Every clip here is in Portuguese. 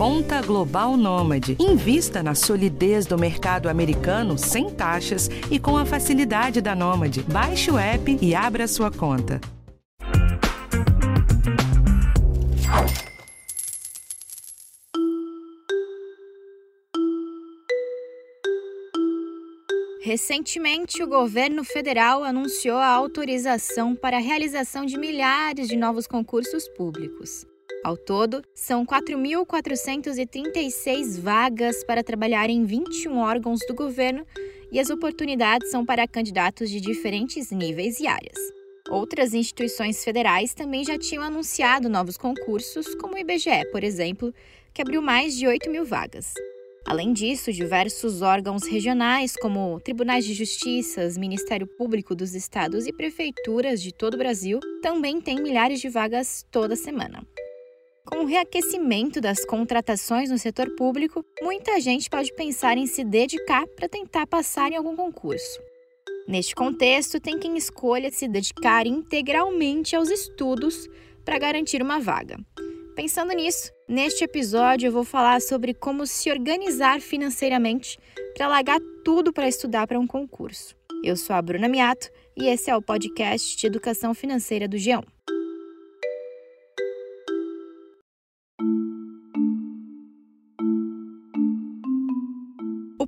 Conta Global Nômade. Invista na solidez do mercado americano sem taxas e com a facilidade da Nômade. Baixe o app e abra sua conta. Recentemente, o governo federal anunciou a autorização para a realização de milhares de novos concursos públicos. Ao todo, são 4.436 vagas para trabalhar em 21 órgãos do governo e as oportunidades são para candidatos de diferentes níveis e áreas. Outras instituições federais também já tinham anunciado novos concursos, como o IBGE, por exemplo, que abriu mais de 8 mil vagas. Além disso, diversos órgãos regionais, como tribunais de justiça, Ministério Público dos Estados e prefeituras de todo o Brasil, também têm milhares de vagas toda semana. Com o reaquecimento das contratações no setor público, muita gente pode pensar em se dedicar para tentar passar em algum concurso. Neste contexto, tem quem escolha se dedicar integralmente aos estudos para garantir uma vaga. Pensando nisso, neste episódio eu vou falar sobre como se organizar financeiramente para largar tudo para estudar para um concurso. Eu sou a Bruna Miato e esse é o podcast de educação financeira do G1.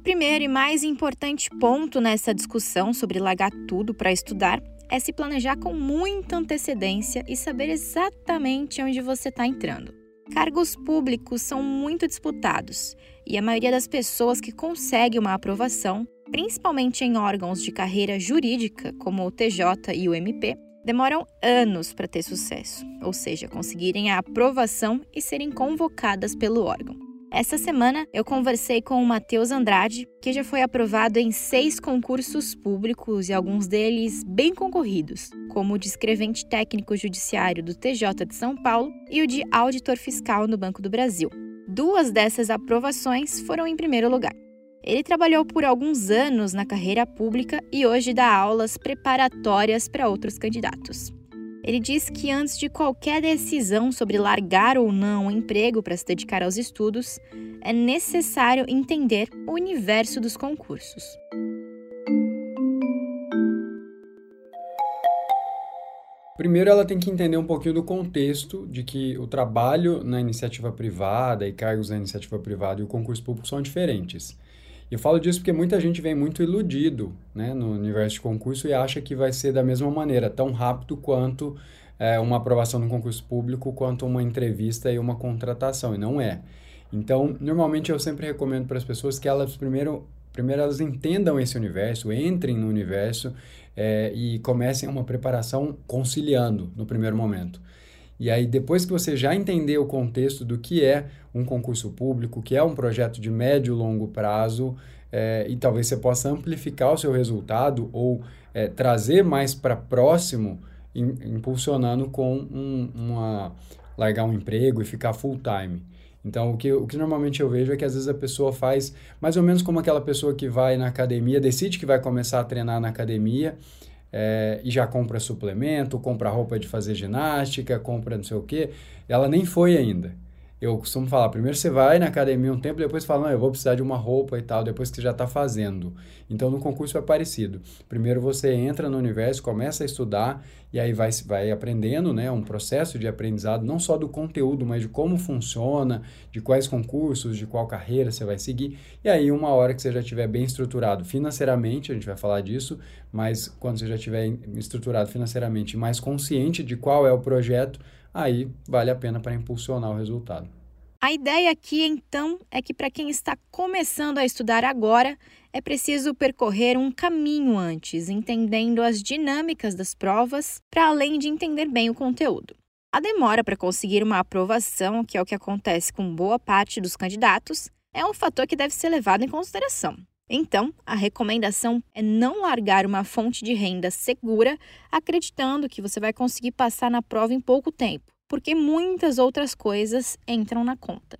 Primeiro e mais importante ponto nessa discussão sobre largar tudo para estudar é se planejar com muita antecedência e saber exatamente onde você está entrando. Cargos públicos são muito disputados e a maioria das pessoas que consegue uma aprovação, principalmente em órgãos de carreira jurídica como o TJ e o MP, demoram anos para ter sucesso, ou seja, conseguirem a aprovação e serem convocadas pelo órgão. Essa semana eu conversei com o Matheus Andrade, que já foi aprovado em seis concursos públicos e alguns deles bem concorridos, como o de escrevente técnico judiciário do TJ de São Paulo e o de auditor fiscal no Banco do Brasil. Duas dessas aprovações foram em primeiro lugar. Ele trabalhou por alguns anos na carreira pública e hoje dá aulas preparatórias para outros candidatos. Ele diz que antes de qualquer decisão sobre largar ou não o emprego para se dedicar aos estudos, é necessário entender o universo dos concursos. Primeiro, ela tem que entender um pouquinho do contexto de que o trabalho na iniciativa privada e cargos na iniciativa privada e o concurso público são diferentes. Eu falo disso porque muita gente vem muito iludido né, no universo de concurso e acha que vai ser da mesma maneira, tão rápido quanto é, uma aprovação no concurso público, quanto uma entrevista e uma contratação, e não é. Então, normalmente eu sempre recomendo para as pessoas que elas primeiro, primeiro elas entendam esse universo, entrem no universo é, e comecem uma preparação conciliando no primeiro momento. E aí, depois que você já entender o contexto do que é um concurso público, que é um projeto de médio e longo prazo, é, e talvez você possa amplificar o seu resultado ou é, trazer mais para próximo, in, impulsionando com um, uma largar um emprego e ficar full time. Então, o que, o que normalmente eu vejo é que às vezes a pessoa faz mais ou menos como aquela pessoa que vai na academia, decide que vai começar a treinar na academia, é, e já compra suplemento, compra roupa de fazer ginástica, compra não sei o quê, ela nem foi ainda. Eu costumo falar, primeiro você vai na academia um tempo, depois fala, não, eu vou precisar de uma roupa e tal, depois que você já está fazendo. Então, no concurso é parecido. Primeiro você entra no universo, começa a estudar, e aí vai, vai aprendendo, né, um processo de aprendizado, não só do conteúdo, mas de como funciona, de quais concursos, de qual carreira você vai seguir. E aí, uma hora que você já estiver bem estruturado financeiramente, a gente vai falar disso, mas quando você já estiver estruturado financeiramente mais consciente de qual é o projeto, aí vale a pena para impulsionar o resultado. A ideia aqui, então, é que para quem está começando a estudar agora, é preciso percorrer um caminho antes, entendendo as dinâmicas das provas, para além de entender bem o conteúdo. A demora para conseguir uma aprovação, que é o que acontece com boa parte dos candidatos, é um fator que deve ser levado em consideração. Então, a recomendação é não largar uma fonte de renda segura acreditando que você vai conseguir passar na prova em pouco tempo porque muitas outras coisas entram na conta.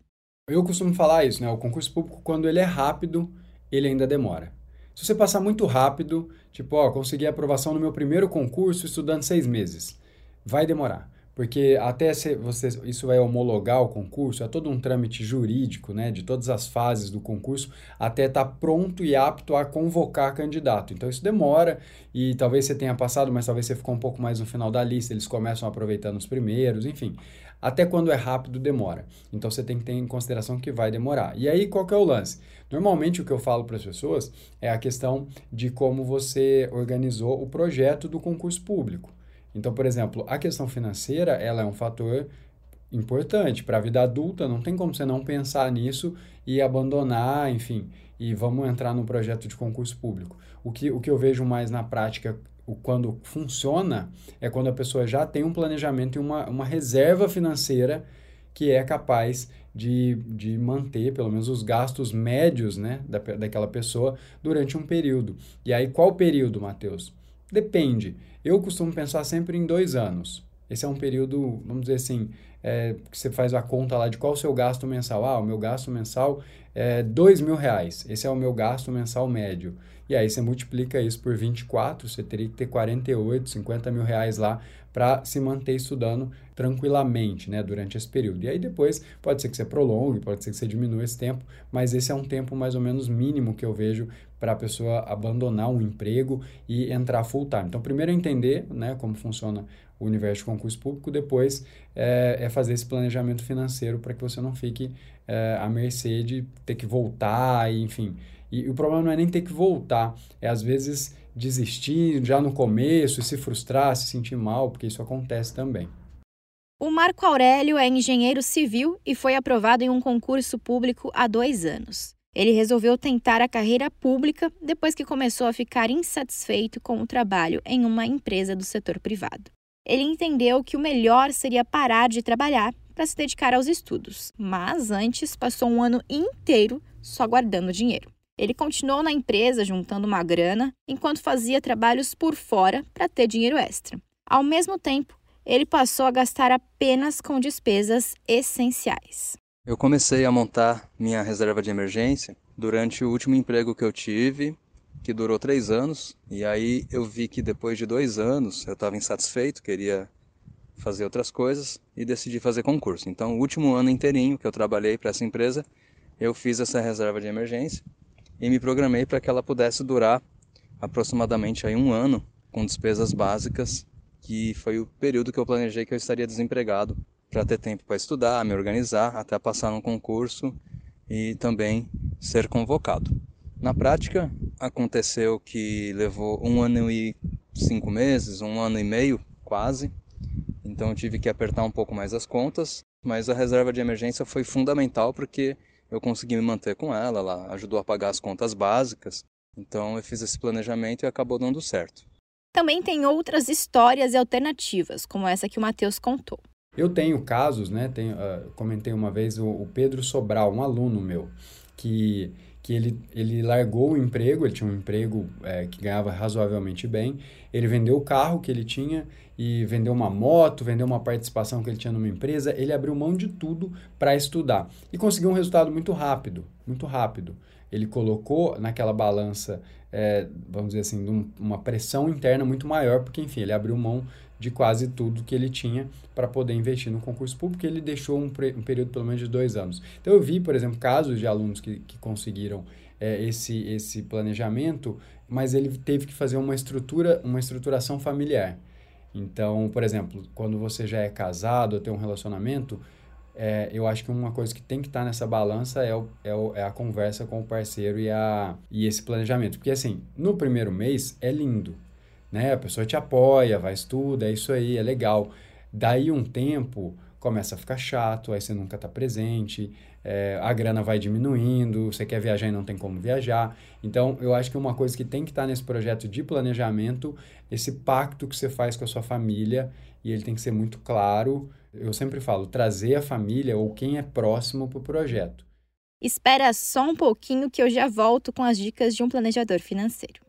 Eu costumo falar isso, né? O concurso público, quando ele é rápido, ele ainda demora. Se você passar muito rápido, tipo, ó, consegui a aprovação no meu primeiro concurso estudando seis meses, vai demorar. Porque até você, isso vai homologar o concurso, é todo um trâmite jurídico, né, de todas as fases do concurso, até estar tá pronto e apto a convocar candidato. Então isso demora e talvez você tenha passado, mas talvez você ficou um pouco mais no final da lista, eles começam aproveitando os primeiros, enfim. Até quando é rápido, demora. Então você tem que ter em consideração que vai demorar. E aí, qual que é o lance? Normalmente o que eu falo para as pessoas é a questão de como você organizou o projeto do concurso público. Então, por exemplo, a questão financeira, ela é um fator importante para a vida adulta, não tem como você não pensar nisso e abandonar, enfim, e vamos entrar no projeto de concurso público. O que, o que eu vejo mais na prática, quando funciona, é quando a pessoa já tem um planejamento e uma, uma reserva financeira que é capaz de, de manter pelo menos os gastos médios né, da, daquela pessoa durante um período. E aí, qual período, Matheus? Depende. Eu costumo pensar sempre em dois anos. Esse é um período, vamos dizer assim, é, que você faz a conta lá de qual o seu gasto mensal. Ah, o meu gasto mensal é dois mil reais. Esse é o meu gasto mensal médio. E aí você multiplica isso por 24, você teria que ter 48, 50 mil reais lá para se manter estudando tranquilamente né, durante esse período. E aí depois pode ser que você prolongue, pode ser que você diminua esse tempo, mas esse é um tempo mais ou menos mínimo que eu vejo para a pessoa abandonar um emprego e entrar full time. Então, primeiro é entender né, como funciona o universo de concurso público, depois é, é fazer esse planejamento financeiro para que você não fique é, à mercê de ter que voltar, e, enfim. E, e o problema não é nem ter que voltar, é às vezes desistir já no começo e se frustrar, se sentir mal, porque isso acontece também. O Marco Aurélio é engenheiro civil e foi aprovado em um concurso público há dois anos. Ele resolveu tentar a carreira pública depois que começou a ficar insatisfeito com o trabalho em uma empresa do setor privado. Ele entendeu que o melhor seria parar de trabalhar para se dedicar aos estudos, mas antes passou um ano inteiro só guardando dinheiro. Ele continuou na empresa juntando uma grana enquanto fazia trabalhos por fora para ter dinheiro extra. Ao mesmo tempo, ele passou a gastar apenas com despesas essenciais. Eu comecei a montar minha reserva de emergência durante o último emprego que eu tive, que durou três anos. E aí eu vi que depois de dois anos eu estava insatisfeito, queria fazer outras coisas e decidi fazer concurso. Então, o último ano inteirinho que eu trabalhei para essa empresa, eu fiz essa reserva de emergência e me programei para que ela pudesse durar aproximadamente aí um ano com despesas básicas, que foi o período que eu planejei que eu estaria desempregado para ter tempo para estudar, me organizar, até passar no concurso e também ser convocado. Na prática, aconteceu que levou um ano e cinco meses, um ano e meio quase, então eu tive que apertar um pouco mais as contas, mas a reserva de emergência foi fundamental porque eu consegui me manter com ela, ela ajudou a pagar as contas básicas. Então eu fiz esse planejamento e acabou dando certo. Também tem outras histórias e alternativas, como essa que o Matheus contou. Eu tenho casos, né? Tenho, uh, comentei uma vez o, o, Pedro Sobral, um aluno meu, que, que ele, ele largou o emprego, ele tinha um emprego é, que ganhava razoavelmente bem, ele vendeu o carro que ele tinha e vendeu uma moto, vendeu uma participação que ele tinha numa empresa, ele abriu mão de tudo para estudar e conseguiu um resultado muito rápido, muito rápido. Ele colocou naquela balança, é, vamos dizer assim, uma pressão interna muito maior, porque enfim, ele abriu mão de quase tudo que ele tinha para poder investir no concurso público, ele deixou um, um, período pelo menos de dois anos. Então eu vi, por exemplo, casos de alunos que, que conseguiram é, esse, esse planejamento, mas ele teve que fazer uma estrutura, uma estruturação familiar. Então, por exemplo, quando você já é casado ou tem um relacionamento, é, eu acho que uma coisa que tem que estar tá nessa balança é, o, é, o, é, a conversa com o parceiro e, a, e esse planejamento. Porque, assim, no primeiro mês é lindo, né? A pessoa te apoia, vai estuda, é isso aí, é legal. Daí um tempo começa a ficar chato, aí você nunca está presente, é, a grana vai diminuindo, você quer viajar e não tem como viajar. Então, eu acho que uma coisa que tem que estar tá nesse projeto de planejamento, esse pacto que você faz com a sua família, e ele tem que ser muito claro. Eu sempre falo, trazer a família ou quem é próximo para o projeto. Espera só um pouquinho que eu já volto com as dicas de um planejador financeiro.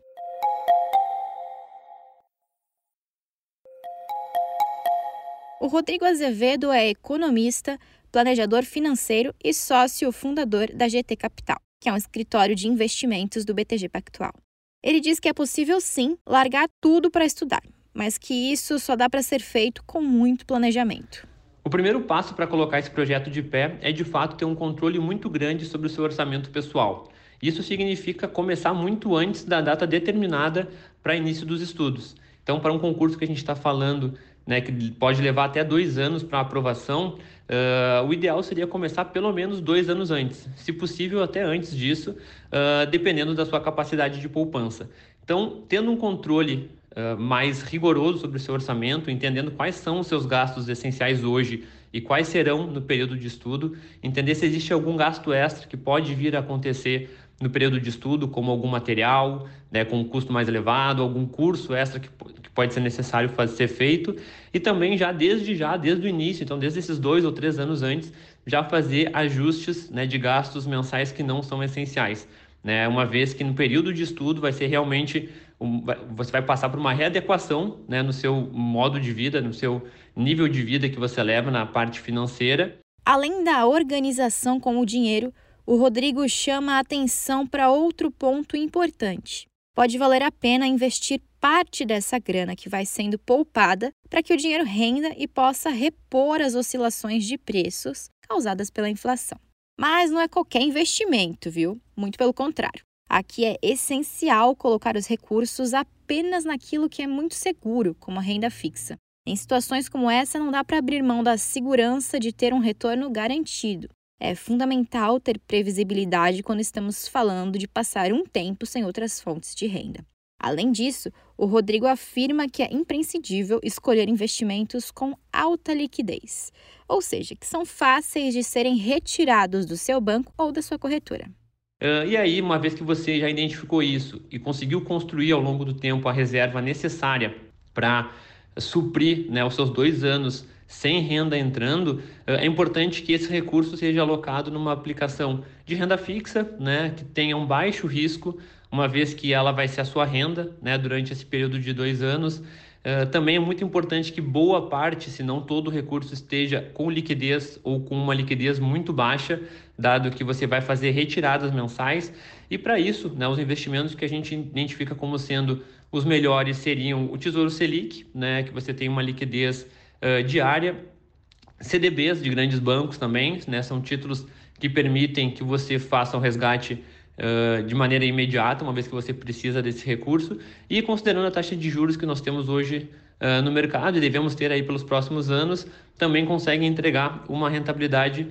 O Rodrigo Azevedo é economista, planejador financeiro e sócio fundador da GT Capital, que é um escritório de investimentos do BTG Pactual. Ele diz que é possível sim largar tudo para estudar, mas que isso só dá para ser feito com muito planejamento. O primeiro passo para colocar esse projeto de pé é de fato ter um controle muito grande sobre o seu orçamento pessoal. Isso significa começar muito antes da data determinada para início dos estudos. Então, para um concurso que a gente está falando, né, que pode levar até dois anos para aprovação, uh, o ideal seria começar pelo menos dois anos antes, se possível até antes disso, uh, dependendo da sua capacidade de poupança. Então, tendo um controle uh, mais rigoroso sobre o seu orçamento, entendendo quais são os seus gastos essenciais hoje e quais serão no período de estudo, entender se existe algum gasto extra que pode vir a acontecer no período de estudo, como algum material né, com um custo mais elevado, algum curso extra que, que pode ser necessário fazer, ser feito, e também já desde já, desde o início, então desde esses dois ou três anos antes, já fazer ajustes né, de gastos mensais que não são essenciais. Né, uma vez que no período de estudo vai ser realmente você vai passar por uma readequação né, no seu modo de vida, no seu nível de vida que você leva na parte financeira. Além da organização com o dinheiro, o Rodrigo chama a atenção para outro ponto importante. Pode valer a pena investir parte dessa grana que vai sendo poupada para que o dinheiro renda e possa repor as oscilações de preços causadas pela inflação. Mas não é qualquer investimento, viu? Muito pelo contrário. Aqui é essencial colocar os recursos apenas naquilo que é muito seguro, como a renda fixa. Em situações como essa, não dá para abrir mão da segurança de ter um retorno garantido. É fundamental ter previsibilidade quando estamos falando de passar um tempo sem outras fontes de renda. Além disso, o Rodrigo afirma que é imprescindível escolher investimentos com alta liquidez, ou seja, que são fáceis de serem retirados do seu banco ou da sua corretora. Uh, e aí, uma vez que você já identificou isso e conseguiu construir ao longo do tempo a reserva necessária para suprir né, os seus dois anos sem renda entrando, é importante que esse recurso seja alocado numa aplicação de renda fixa, né, que tenha um baixo risco, uma vez que ela vai ser a sua renda né, durante esse período de dois anos. Uh, também é muito importante que boa parte, se não todo o recurso, esteja com liquidez ou com uma liquidez muito baixa, dado que você vai fazer retiradas mensais. E para isso, né, os investimentos que a gente identifica como sendo os melhores seriam o Tesouro Selic, né, que você tem uma liquidez uh, diária, CDBs de grandes bancos também, né, são títulos que permitem que você faça um resgate uh, de maneira imediata, uma vez que você precisa desse recurso, e considerando a taxa de juros que nós temos hoje uh, no mercado e devemos ter aí pelos próximos anos, também consegue entregar uma rentabilidade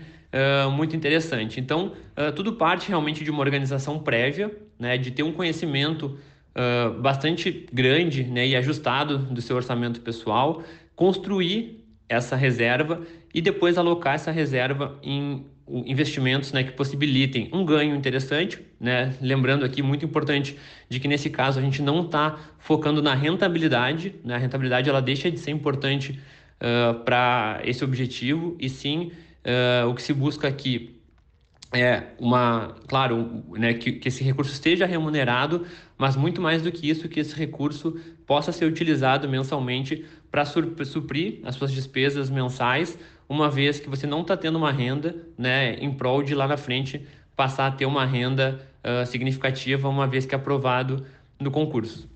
Muito interessante. Então, uh, tudo parte realmente de uma organização prévia, né, de ter um conhecimento uh, bastante grande né, e ajustado do seu orçamento pessoal, construir essa reserva e depois alocar essa reserva em investimentos né, que possibilitem um ganho interessante, né? lembrando aqui muito importante de que nesse caso a gente não está focando na rentabilidade, né? a rentabilidade ela deixa de ser importante uh, para esse objetivo e sim uh, o que se busca aqui é uma, claro, né, que, que esse recurso esteja remunerado, mas muito mais do que isso, que esse recurso possa ser utilizado mensalmente para suprir as suas despesas mensais, uma vez que você não está tendo uma renda, né, em prol de lá na frente passar a ter uma renda uh, significativa, uma vez que é aprovado no concurso.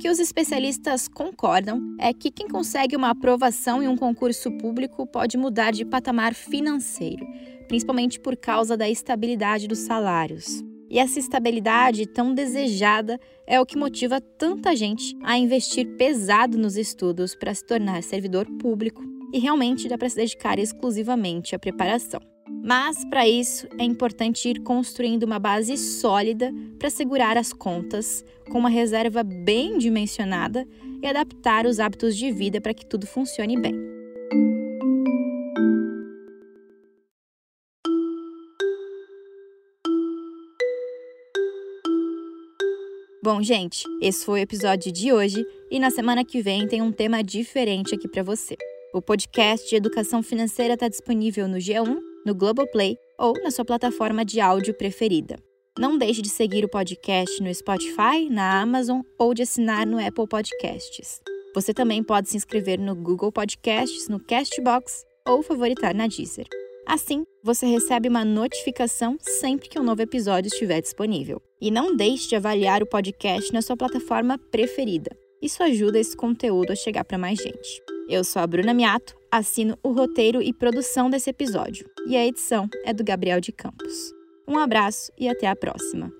Que os especialistas concordam é que quem consegue uma aprovação em um concurso público pode mudar de patamar financeiro, principalmente por causa da estabilidade dos salários. E essa estabilidade tão desejada é o que motiva tanta gente a investir pesado nos estudos para se tornar servidor público e realmente dá para se dedicar exclusivamente à preparação. Mas, para isso, é importante ir construindo uma base sólida para segurar as contas, com uma reserva bem dimensionada e adaptar os hábitos de vida para que tudo funcione bem. Bom, gente, esse foi o episódio de hoje e na semana que vem tem um tema diferente aqui para você. O podcast de educação financeira está disponível no G1 no Globoplay ou na sua plataforma de áudio preferida. Não deixe de seguir o podcast no Spotify, na Amazon ou de assinar no Apple Podcasts. Você também pode se inscrever no Google Podcasts, no Castbox ou favoritar na Deezer. Assim, você recebe uma notificação sempre que um novo episódio estiver disponível. E não deixe de avaliar o podcast na sua plataforma preferida. Isso ajuda esse conteúdo a chegar para mais gente. Eu sou a Bruna Miato, assino o roteiro e produção desse episódio, e a edição é do Gabriel de Campos. Um abraço e até a próxima.